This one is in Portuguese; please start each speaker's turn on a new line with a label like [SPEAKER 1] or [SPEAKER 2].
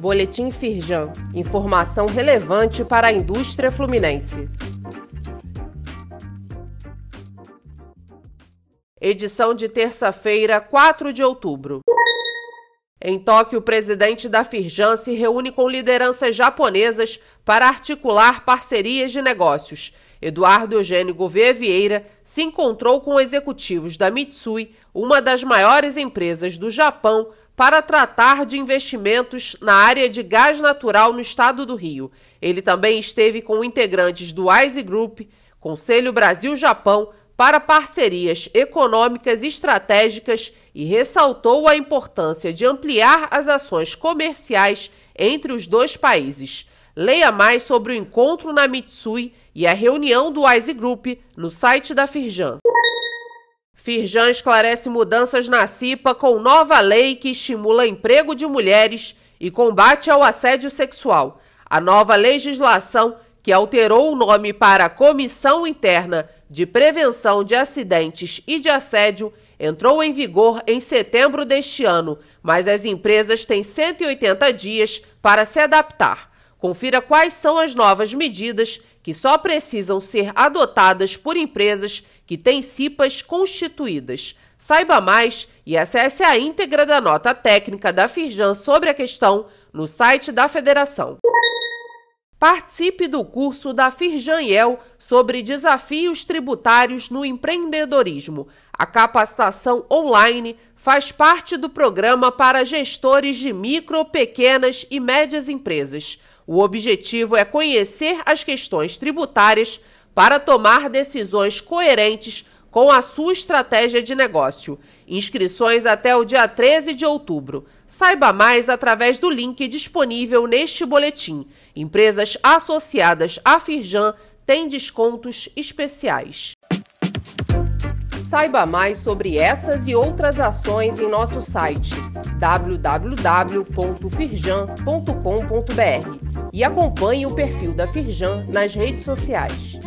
[SPEAKER 1] Boletim Firjan. Informação relevante para a indústria fluminense. Edição de terça-feira, 4 de outubro. Em Tóquio, o presidente da Firjan se reúne com lideranças japonesas para articular parcerias de negócios. Eduardo Eugênio Gouveia Vieira se encontrou com executivos da Mitsui, uma das maiores empresas do Japão, para tratar de investimentos na área de gás natural no estado do Rio. Ele também esteve com integrantes do Wise Group, Conselho Brasil-Japão, para parcerias econômicas estratégicas e ressaltou a importância de ampliar as ações comerciais entre os dois países. Leia mais sobre o encontro na Mitsui e a reunião do Wise Group no site da Firjan. Firjan esclarece mudanças na CIPA com nova lei que estimula emprego de mulheres e combate ao assédio sexual. A nova legislação, que alterou o nome para Comissão Interna de Prevenção de Acidentes e de Assédio, entrou em vigor em setembro deste ano, mas as empresas têm 180 dias para se adaptar. Confira quais são as novas medidas que só precisam ser adotadas por empresas que têm CIPAs constituídas. Saiba mais e acesse a íntegra da nota técnica da Firjan sobre a questão no site da Federação. Participe do curso da Firjaniel sobre desafios tributários no empreendedorismo. A capacitação online faz parte do programa para gestores de micro, pequenas e médias empresas. O objetivo é conhecer as questões tributárias para tomar decisões coerentes com a sua estratégia de negócio. Inscrições até o dia 13 de outubro. Saiba mais através do link disponível neste boletim. Empresas associadas à Firjan têm descontos especiais. Saiba mais sobre essas e outras ações em nosso site www.firjan.com.br e acompanhe o perfil da Firjan nas redes sociais.